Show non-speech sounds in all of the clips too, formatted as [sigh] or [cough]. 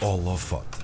Holofote.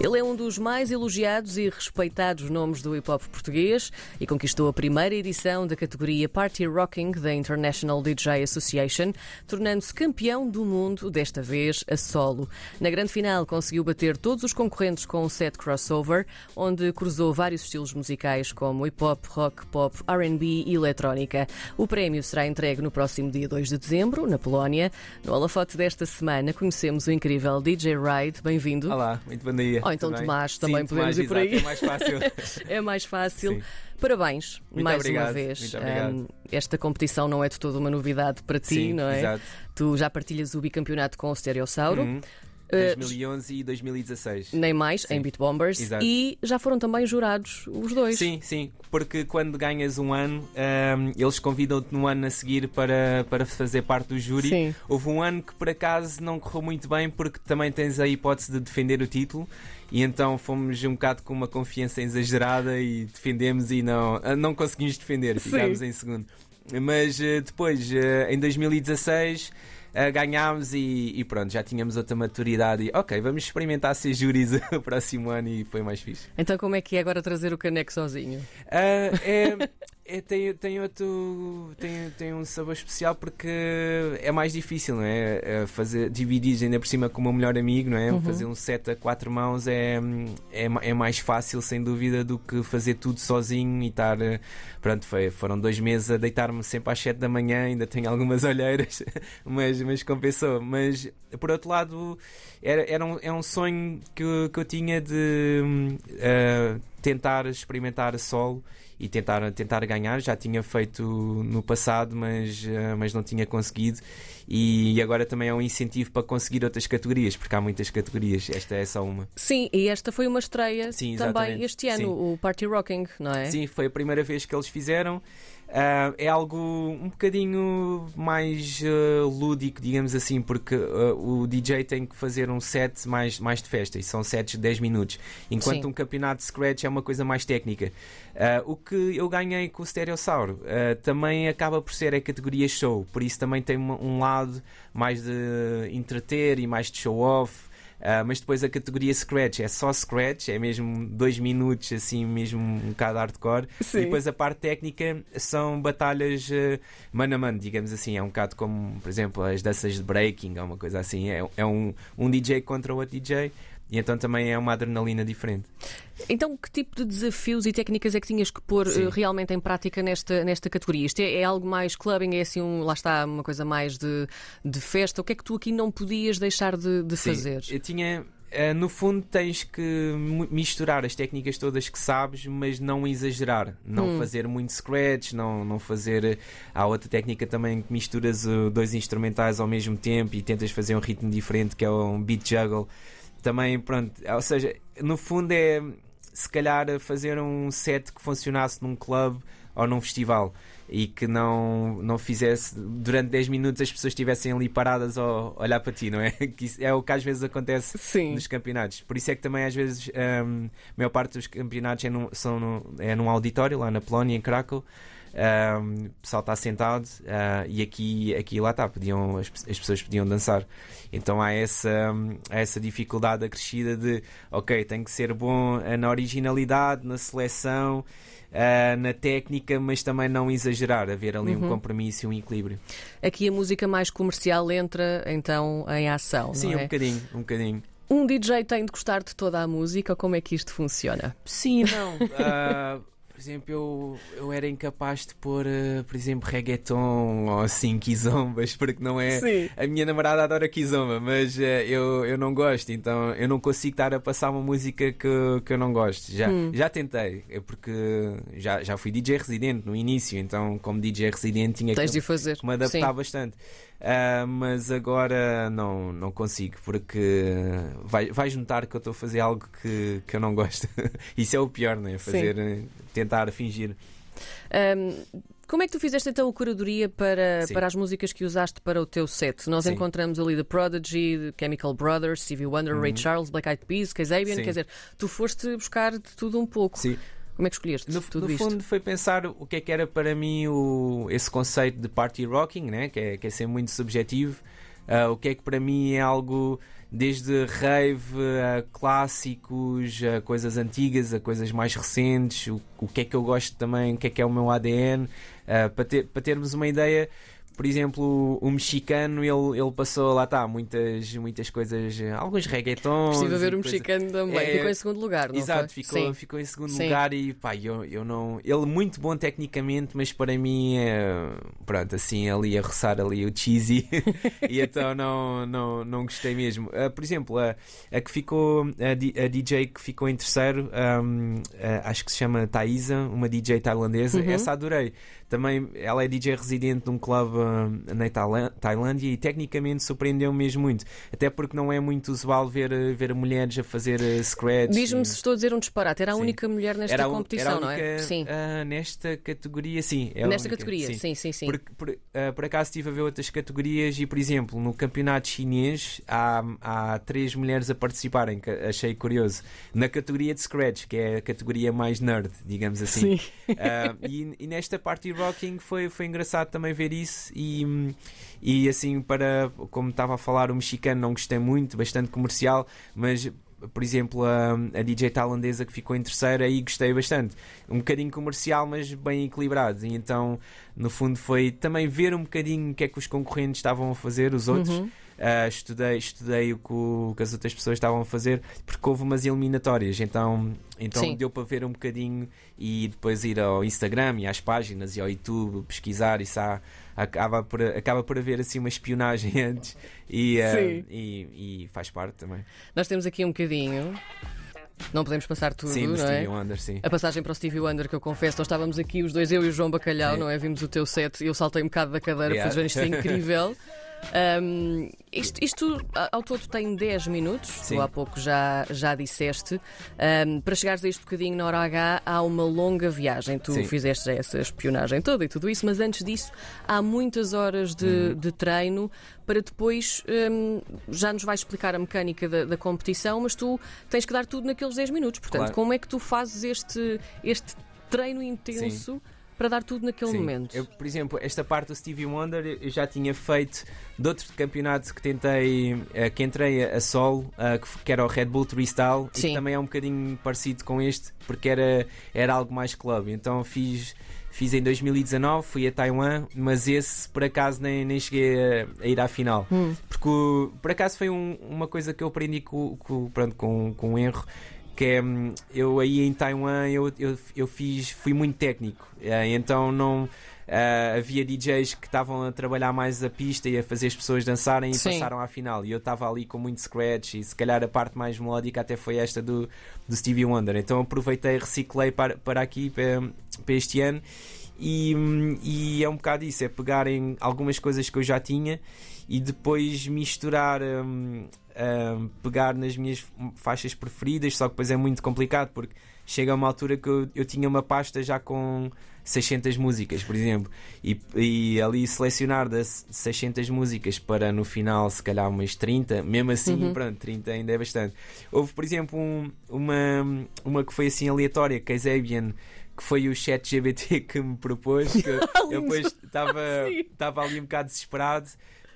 Ele é um dos mais elogiados e respeitados nomes do hip hop português e conquistou a primeira edição da categoria Party Rocking da International DJ Association, tornando-se campeão do mundo, desta vez a solo. Na grande final conseguiu bater todos os concorrentes com um set crossover, onde cruzou vários estilos musicais como hip hop, rock, pop, RB e eletrónica. O prémio será entregue no próximo dia 2 de dezembro, na Polónia. No holofote desta semana conhecemos o incrível DJ Ride. Bem-vindo. Olá, muito bom dia. Ou então bem? Tomás, também Sim, podemos Tomás, ir por aí. exato, É mais fácil. [laughs] É mais fácil. Sim. Parabéns, Muito mais obrigado, uma vez. Um, esta competição não é de toda uma novidade para ti, Sim, não é? exato. Tu já partilhas o bicampeonato com o Stereossauro. Uhum. Uh, 2011 e 2016. Nem mais, em Beat Bombers. Exato. E já foram também jurados os dois. Sim, sim, porque quando ganhas um ano, ahm, eles convidam-te no ano a seguir para, para fazer parte do júri. Sim. Houve um ano que por acaso não correu muito bem, porque também tens a hipótese de defender o título. E então fomos um bocado com uma confiança exagerada e defendemos e não, ah, não conseguimos defender, Sim. ficámos em segundo. Mas eh, depois, eh, em 2016, ganhámos e, e pronto, já tínhamos outra maturidade. E ok, vamos experimentar ser júris [laughs] o próximo ano e foi mais fixe. Então, como é que é agora trazer o caneco sozinho? Ah, é, é- tem, tem outro tem, tem um sabor especial porque é mais difícil, não é? É Fazer, dividir ainda por cima com o meu melhor amigo, não é? Uhum. Fazer um set a quatro mãos é, é, é mais fácil, sem dúvida, do que fazer tudo sozinho e estar. eh, Pronto, foi, foram dois meses a deitar-me sempre às sete da manhã, ainda tenho algumas [laughs] olheiras, mas, mas compensou. Mas por outro lado, era, era um, é um sonho que, eu- que eu tinha de eh, tentar experimentar a solo e tentar, tentar ganhar. Já tinha feito no passado, mas, eh, mas não tinha conseguido. E agora também é um incentivo para conseguir outras categorias, porque há muitas categorias. Esta é só uma. Sim, e esta foi uma estreia Sim, também este ano, Sim. o Party Rocking, não é? Sim, foi a primeira vez que eles fizeram. Ah, é algo um bocadinho mais ah, lúdico, digamos assim, porque ah, o DJ tem que fazer um set mais, mais de festa e são sets de 10 minutos, enquanto Sim. um campeonato de Scratch é uma coisa mais técnica. O que eu ganhei com o Stereossauro também acaba por ser a categoria show, por isso também tem um lado mais de entreter e mais de show-off. Ah, mas depois a categoria Scratch é só Scratch, é mesmo dois minutos, assim, mesmo um bocado hardcore. Sim. E depois a parte técnica são batalhas eh, mano a mano, digamos assim. É um bocado como, por exemplo, as danças de breaking, ou uma coisa assim. É, é um, um DJ contra o outro DJ. E então também é uma adrenalina diferente. Então, que tipo de desafios e técnicas é que tinhas que pôr Sim. eh, realmente em prática nesta, nesta categoria? Isto é, é algo mais clubbing, é assim, um, lá está, uma coisa mais de, de festa. O que é que tu aqui não podias deixar de, de Sim, fazer? Eu tinha. eh, No fundo, tens que misturar as técnicas todas que sabes, mas não exagerar. Não Hum. fazer muito scratch, não, não fazer. eh, Há outra técnica também que misturas dois instrumentais ao mesmo tempo e tentas fazer um ritmo diferente, que é um beat juggle. Também, pronto. Ou seja, no fundo, é se calhar fazer um set que funcionasse num clube ou num festival e que não, não fizesse durante 10 minutos as pessoas estivessem ali paradas a olhar para ti, não é? [laughs] Que é o que às vezes acontece Sim. nos campeonatos. Por isso é que também às vezes hum, a maior parte dos campeonatos é num, são no- é num auditório lá na Polónia, em Krakow. Hum, o pessoal está sentado ah, e aqui, aqui lá está, podiam, as, as pessoas podiam dançar. Então há essa, hum, há essa dificuldade acrescida de ok, tem que ser bom na originalidade, na seleção, ah, na técnica, mas também não exagerar, haver ali Uhum. um compromisso e um equilíbrio. Aqui a música mais comercial entra então em ação, Sim, não um é? bocadinho, um bocadinho. Um DJ tem de gostar de toda a música como é que isto funciona? Sim, não. [laughs] Ah, por exemplo, eu, eu era incapaz de pôr, ah, por exemplo, reggaeton ou assim, kizombas, [laughs] porque não é. Sim. A minha namorada adora kizomba, mas ah, eu, eu não gosto, então eu não consigo estar a passar uma música que, que eu não gosto. Já, Hum. já tentei, é porque já, já fui DJ residente no início, então, como DJ residente, tinha Tens que de fazer. que me adaptar Sim. bastante. Ah, mas agora não, não consigo, porque vai, vais notar que eu estou a fazer algo que, que eu não gosto. [laughs] Isso é o pior, não é? Fazer, eh, tentar fingir. Ahm, como é que tu fizeste então a curadoria para, Sim. para as músicas que usaste para o teu set? Nós Sim. encontramos ali The Prodigy, The Chemical Brothers, Stevie Wonder, Ray Charles, Black Eyed Peas, Kazabian, Uhum. Sim. quer dizer, tu foste buscar de tudo um pouco. Sim. Como é que escolheste No, tudo no isto? fundo foi pensar o que é que era para mim o, esse conceito de party rocking, né? que, é, que é ser muito subjetivo. Ah, o que é que para mim é algo desde rave a clássicos, a coisas antigas, a coisas mais recentes, o, o que é que eu gosto também, o que é que é o meu ADN, uh, para, ter, para termos uma ideia por exemplo, o mexicano, ele, ele passou, lá está, muitas, muitas coisas, alguns reggaetons. Estive a ver o coisa... mexicano também, é... ficou em segundo lugar, não Exato, foi? Ficou, ficou em segundo Sim. lugar e pá, eu, eu não. Ele muito bom tecnicamente, mas para mim é. Pronto, assim, ali a roçar ali o cheesy [laughs] e então não, não, não gostei mesmo. Uh, por exemplo, a, a que ficou, a, a, DJ que ficou em terceiro, um, acho que se chama Thaisa, uma DJ tailandesa, uhum. essa adorei. Também ela é DJ residente de um clube uh, na Tailândia e tecnicamente surpreendeu-me mesmo muito. Até porque não é muito usual ver, ver mulheres a fazer uh, scratch. Diz-me e... se estou a dizer um disparate. Era a sim. única mulher nesta era competição, única, não é? Sim. Uh, nesta categoria, sim. É nesta categoria, sim, sim, sim. sim. Por, por, uh, por, acaso estive a ver outras categorias e, por exemplo, no campeonato chinês há, há três mulheres a participarem, que achei curioso. Na categoria de scratch, que é a categoria mais nerd, digamos assim. Sim. Uh, e, e, nesta party rocking foi, foi engraçado também ver isso e, e assim para como estava a falar o mexicano não gostei muito, bastante comercial, mas por exemplo, a, a DJ tailandesa que ficou em terceira, aí gostei bastante. Um bocadinho comercial, mas bem equilibrado. E então, no fundo, foi também ver um bocadinho o que é que os concorrentes estavam a fazer, os outros. Uhum. Uh, estudei, estudei o que, o que, as outras pessoas estavam a fazer porque houve umas eliminatórias, então, então deu para ver um bocadinho e depois ir ao Instagram e às páginas e ao YouTube pesquisar. Isso há, acaba, por, acaba por haver assim uma espionagem [laughs] antes e, uh, e, e faz parte também. Nós temos aqui um bocadinho. Não podemos passar tudo, sim, não Stevie é? Wonder, sim. A passagem para o Stevie Wonder, que eu confesso, nós estávamos aqui, os dois, eu e o João Bacalhau, não é? Vimos o teu set e eu saltei um bocado da cadeira, yeah. porque isto é [laughs] incrível. Um, isto, isto, ao todo tem 10 minutos, Sim. tu há pouco já, já disseste. Um, para chegares a este bocadinho na hora H, há uma longa viagem. Tu Sim. fizeste essa espionagem toda e tudo isso, mas antes disso, há muitas horas de, uhum. de treino para depois. Um, já nos vais explicar a mecânica da, da, competição, mas tu tens que dar tudo naqueles 10 minutos. Portanto, claro. como é que tu fazes este, este treino intenso? Sim para dar tudo naquele Sim. momento. Eu, por exemplo, esta parte do Stevie Wonder eu já tinha feito de outro campeonato que tentei, uh, que entrei a, solo, uh, que, era o Red Bull Freestyle, e que também é um bocadinho parecido com este, porque era, era algo mais club. Então fiz. Fiz em 2019, fui a Taiwan, mas esse por acaso nem, nem cheguei a, a ir à final. Hum. Porque por acaso foi um, uma coisa que eu aprendi com, com, pronto, com, com um erro que é hum, eu aí em Taiwan eu, eu, eu fiz fui muito técnico eh, então não Uh, havia DJs que estavam a trabalhar mais a pista e a fazer as pessoas dançarem e Sim. passaram à final. E eu estava ali com muito scratch e se calhar a parte mais melódica até foi esta do, do Stevie Wonder. Então aproveitei, reciclei para, para aqui, para, para este ano. E, hum, e é um bocado isso: é pegarem algumas coisas que eu já tinha e depois misturar. Um, pegar nas minhas faixas preferidas, só que depois é muito complicado porque chega a uma altura que eu, eu tinha uma pasta já com 600 músicas, por exemplo, e, e, ali selecionar das 600 músicas para no final, se calhar, umas 30, mesmo assim, uhum. pronto, 30 ainda é bastante. Houve, por exemplo, um, uma, uma que foi assim aleatória, Kazabian que foi o chat GBT [laughs] que me propôs. Que eu [laughs] depois [laughs] estava ali um bocado desesperado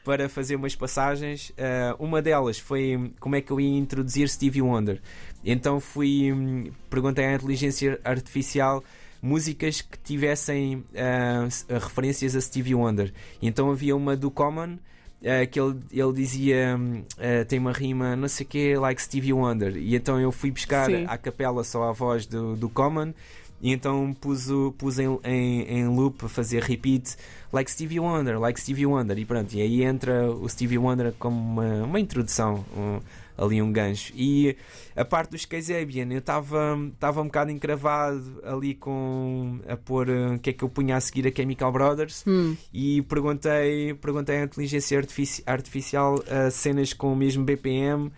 para fazer umas passagens. Uh, uma delas foi como é que eu ia introduzir Stevie Wonder. Então fui um, perguntei à inteligência artificial músicas que tivessem uh, referências a Stevie Wonder. então havia uma do Common. Uh, que ele, ele dizia uh, tem uma rima não sei o que like Stevie Wonder e então eu fui buscar Sim. à capela só a voz do, do Common e então pus, o, pus em, em, em loop a fazer repeat like Stevie Wonder, like Stevie Wonder. E pronto, e aí entra o Stevie Wonder como uma, uma introdução, um, ali um gancho. E a parte dos Kazabian, eu estava um bocado encravado ali com a pôr uh, o que é que eu punha a seguir a Chemical Brothers hum. e perguntei, perguntei à inteligência artifici artificial uh, cenas com o mesmo BPM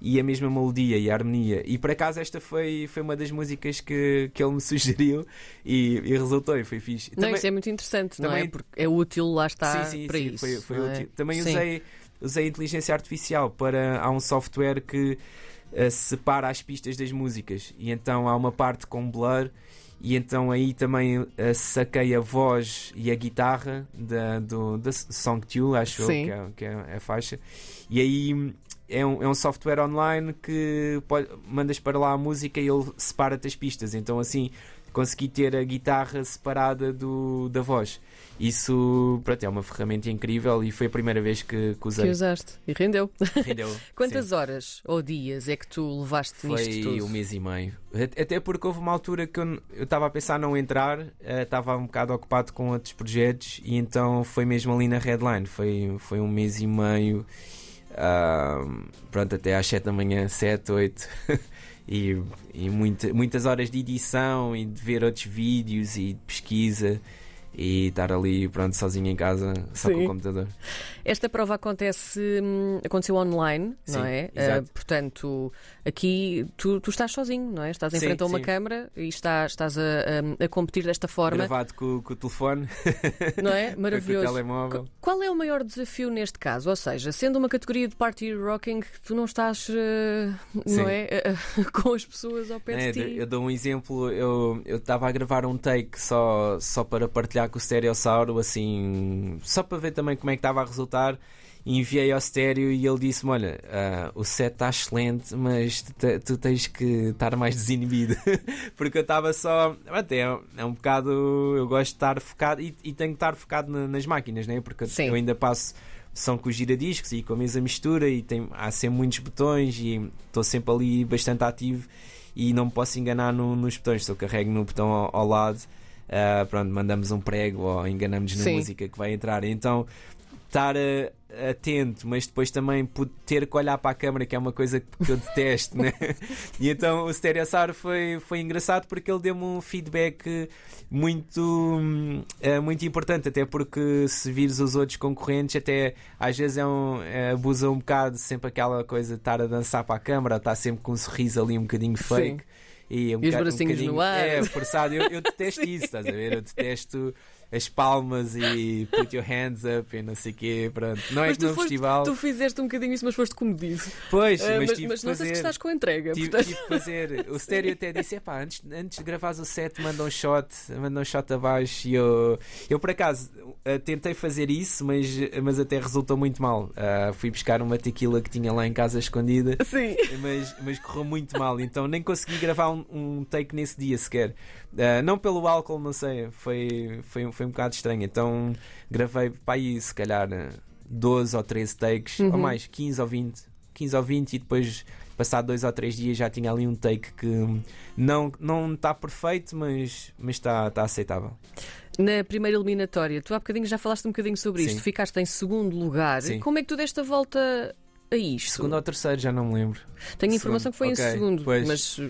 e a mesma melodia e a harmonia. E por acaso esta foi, foi uma das músicas que, que ele me [laughs] sugeriu e, e resultou e foi fixe. Não, também, isso é muito interessante, também, não é? Porque é útil, lá está, sim, sim, para sim, isso. Foi, foi útil. É? Também usei, usei inteligência artificial para. Há um software que uh, separa as pistas das músicas e então há uma parte com blur. E então aí também uh, saquei a voz e a guitarra da, do, da Song 2, acho eu, que, é, que é a faixa. E aí é um, é um software online que pode, mandas para lá a música e ele separa-te as pistas. Então, assim, consegui ter a guitarra separada do, da voz. Isso, pronto, é uma ferramenta incrível e foi a primeira vez que, que usei. Que usaste e rendeu. Rendeu. [laughs] Quantas sim. horas ou dias é que tu levaste Foi nisto tudo? um mês e meio. Até porque houve uma altura que eu estava a pensar não entrar, eh, estava um bocado ocupado com outros projetos e então foi mesmo ali na headline. Foi, foi um mês e meio. Pronto, até às 7 da manhã, 7, 8. [laughs] e e muita- muitas horas de edição e de ver outros vídeos e de pesquisa e estar ali, pronto, sozinho em casa, só com Sim. o computador. Esta prova acontece, hum, aconteceu online, não Sim, é? exato. Ah, portanto, aqui tu, tu estás sozinho, não é? Estás em Sim, frente a uma sim. câmara e estás, estás a, a- a competir desta forma, Gravado com, com o telefone, [laughs] não é? com o Maravilhoso. telemóvel. Qu- Qual é o maior desafio neste caso? Ou seja, sendo uma categoria de party rocking, tu não estás, Sim. não é? [laughs] com as pessoas ao pé É, de ti. eu dou um exemplo, eu eu estava a gravar um take só, só para partilhar com o Stereossauro, assim, só para ver também como é que estava a resultar. Enviei ao estéreo e ele disse-me: Olha, ah, o set está excelente, mas tu, te- tu tens que estar mais desinibido. [laughs] Porque eu estava só. Até é um bocado. Eu gosto de estar focado e, e tenho que estar focado na- nas máquinas, né? porque Sim. eu ainda passo som com os giradiscos e com a mesa mistura e tem, há sempre muitos botões e estou sempre ali bastante ativo e não me posso enganar no- nos botões. Se eu carrego no botão ao, ao lado, ah, pronto, mandamos um prego ou enganamos na Sim. música que vai entrar. Então estar ah, atento, mas depois também ter que olhar para a câmera, que é uma coisa que eu detesto, né? [laughs] E então o Stereosaur foi, foi engraçado porque ele deu-me um feedback muito, eh, muito importante, até porque se vires os outros concorrentes, até às vezes é um, abusa um bocado sempre aquela coisa de estar a dançar para a câmara, estar sempre com um sorriso ali um bocadinho fake. E, um E os um bracinhos no ar. É, forçado. Eu, eu [laughs] detesto isso, estás a ver? Eu detesto as palmas e put your hands up e não sei o quê. Pronto. Não é Mas que no foste- festival. tu fizeste um bocadinho isso, mas foste comedido. Pois, Ah, mas, mas mas que não sei se fazer. estás com a entrega. Tive, portanto- tive fazer. O [laughs] Stereo até disse: epá, antes, antes de gravares o set, manda um shot, manda um shot abaixo. E eu, eu por acaso, eh, tentei fazer isso, mas, mas até resultou muito mal. Ah, fui buscar uma tequila que tinha lá em casa escondida. Sim. Mas, mas correu muito mal, então nem consegui gravar um, um take nesse dia sequer. Ah, não pelo álcool, não sei, foi, foi, foi um bocado estranho. Então gravei para aí, se calhar, eh, 12 ou 13 takes, Uhum. ou mais, 15 ou 20. 15 ou 20 e depois, passado dois ou três dias, já tinha ali um take que não não está perfeito, mas mas está está aceitável. Na primeira eliminatória, tu há bocadinho já falaste um bocadinho sobre isto, Sim. ficaste em segundo lugar. Sim. Como é que tu deste a volta a isto? Segundo ou terceiro, já não me lembro. Tenho informação que foi Ok, em segundo, pois. mas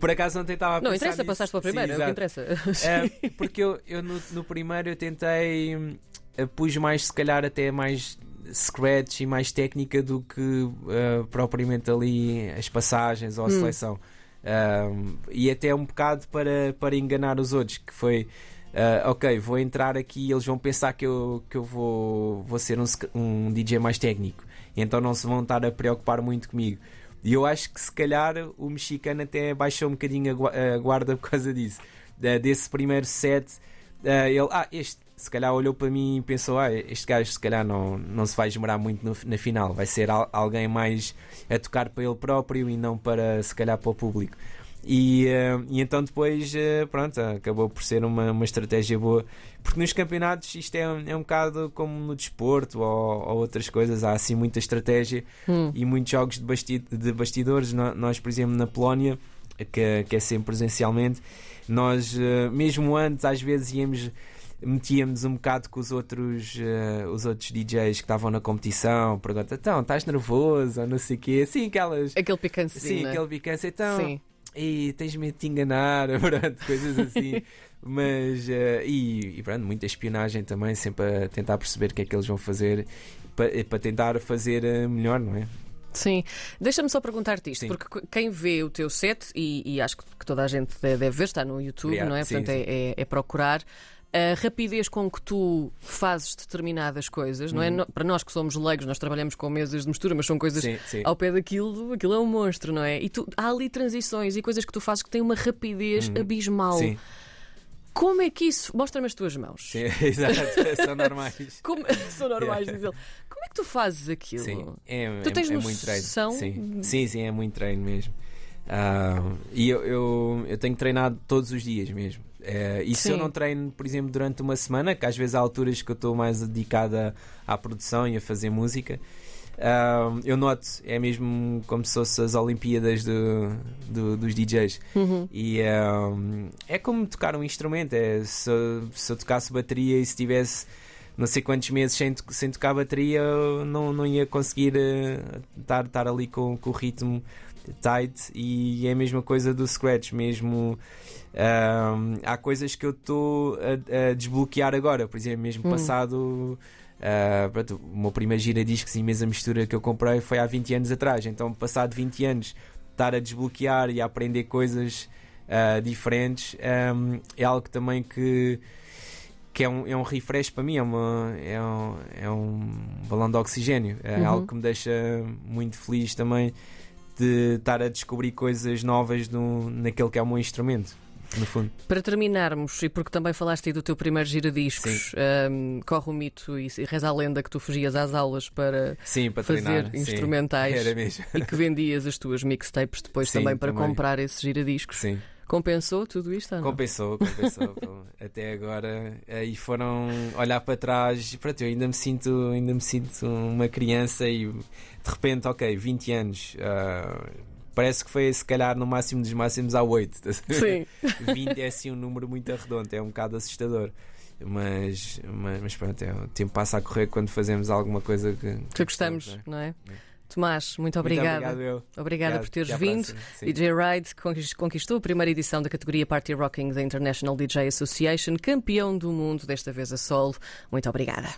Por acaso não tentava não pensar interessa, nisso. passaste para o Sim, primeiro, é o que interessa. É, porque eu, eu no, no primeiro eu tentei eh, pus mais se calhar até mais scratch e mais técnica do que eh, propriamente ali as passagens ou a Hum. seleção Um, e até um bocado para, para enganar os outros que foi ah, ok, vou entrar aqui e eles vão pensar que eu, que eu vou, vou ser um, um DJ mais técnico então não se vão estar a preocupar muito comigo e eu acho que se calhar o mexicano até baixou um bocadinho a gua- a guarda por causa disso desse primeiro set ah, ele, ah, este se calhar olhou para mim e pensou, ah, este gajo se calhar não, não se vai esmerar muito no- na final, vai ser al- alguém mais a tocar para ele próprio e não para se calhar para o público. E, ah, e então depois, ah, pronto, acabou por ser uma, uma estratégia boa, porque nos campeonatos isto é, um- é um bocado como no desporto ou, ou outras coisas, há assim muita estratégia Hum. e muitos jogos de, basti- de bastidores. Nós, por exemplo, na Polónia, que, que é sempre presencialmente, nós, eh, mesmo antes, às vezes íamos. Metíamos um bocado com os outros, eh, os outros DJs que estavam na competição, pergunta, então, estás nervoso ou não sei o quê, assim, aquelas, Aquele picantezinho, sim, não é? aquele picância, então, Sim. E tens medo de te enganar, [laughs] pronto, coisas assim. Mas, eh, e, e pronto, muita espionagem também, sempre a tentar perceber o que é que eles vão fazer para, para tentar fazer eh, melhor, não é? Sim. Deixa-me só perguntar-te isto, Sim. porque quem vê o teu set, e, e acho que toda a gente de- deve ver, está no YouTube, Obrigado. não é? Sim, Portanto, sim. É, é- é procurar. A rapidez com que tu fazes determinadas coisas, não é? Uhum. Para nós que somos leigos, nós trabalhamos com mesas de mistura, mas são coisas Sim, sim. ao pé daquilo, aquilo é um monstro, não é? E tu, há ali transições e coisas que tu fazes que têm uma rapidez Uhum. abismal. Sim. Como é que isso. Mostra-me as tuas mãos. Sim, [laughs] exato, são normais. [laughs] Como... São normais, diz ele. Como é que tu fazes aquilo? Sim, é, Tu tens é, é muito treino. Sim. sim, sim, é muito treino mesmo. Ah, e eu, eu, eu tenho treinado todos os dias mesmo. É, e se eu Sim. não treino, por exemplo, durante uma semana, que às vezes há alturas que eu estou mais dedicada à produção e a fazer música, ah, eu noto, é mesmo como se fosse as Olimpíadas do, do- dos DJs. Uhum. E ah, é como tocar um instrumento. É, se, eu- se eu tocasse bateria e se tivesse não sei quantos meses sem, sem tocar bateria, não, não ia conseguir eh, estar, estar ali com, com o ritmo tight. E é a mesma coisa do scratch, mesmo. ah, há coisas que eu estou a, a desbloquear agora, por exemplo, mesmo Hum. passado. ah, pronto, o meu primeiro giradiscos e mesa mistura que eu comprei foi há 20 anos atrás, então passado 20 anos estar a desbloquear e a aprender coisas ah, diferentes ah, é algo também que, que é, um, é um refresh para mim, é, uma, é, um, é um balão de oxigênio, é Uhum. algo que me deixa muito feliz também de estar a descobrir coisas novas no, naquele que é o meu instrumento, no fundo. Para terminarmos, e porque também falaste aí do teu primeiro giradiscos, ahm, corre o mito e, e reza a lenda que tu fugias às aulas para Sim, para fazer treinar. sim. instrumentais mesmo. e que vendias as tuas mixtapes depois Sim, também para também. comprar esses giradiscos. Sim. Compensou tudo isto? ou não? Compensou, compensou. [laughs] Até agora. E foram olhar para trás. e Pronto, eu ainda me sinto, ainda me sinto uma criança e de repente, ok, 20 anos. ah, parece que foi se calhar no máximo dos máximos há 8. [laughs] Sim. 20 é assim um número muito arredondo, é um bocado assustador. Mas, mas, mas pronto, é, o tempo passa a correr quando fazemos alguma coisa que. Que gostamos, não é? Tomás, muito Muito obrigada. obrigado, eu. Obrigada Obrigado. por teres vindo. DJ Ride conquist- conquistou a primeira edição da categoria Party Rocking da International DJ Association, campeão do mundo, desta vez a solo. Muito obrigada.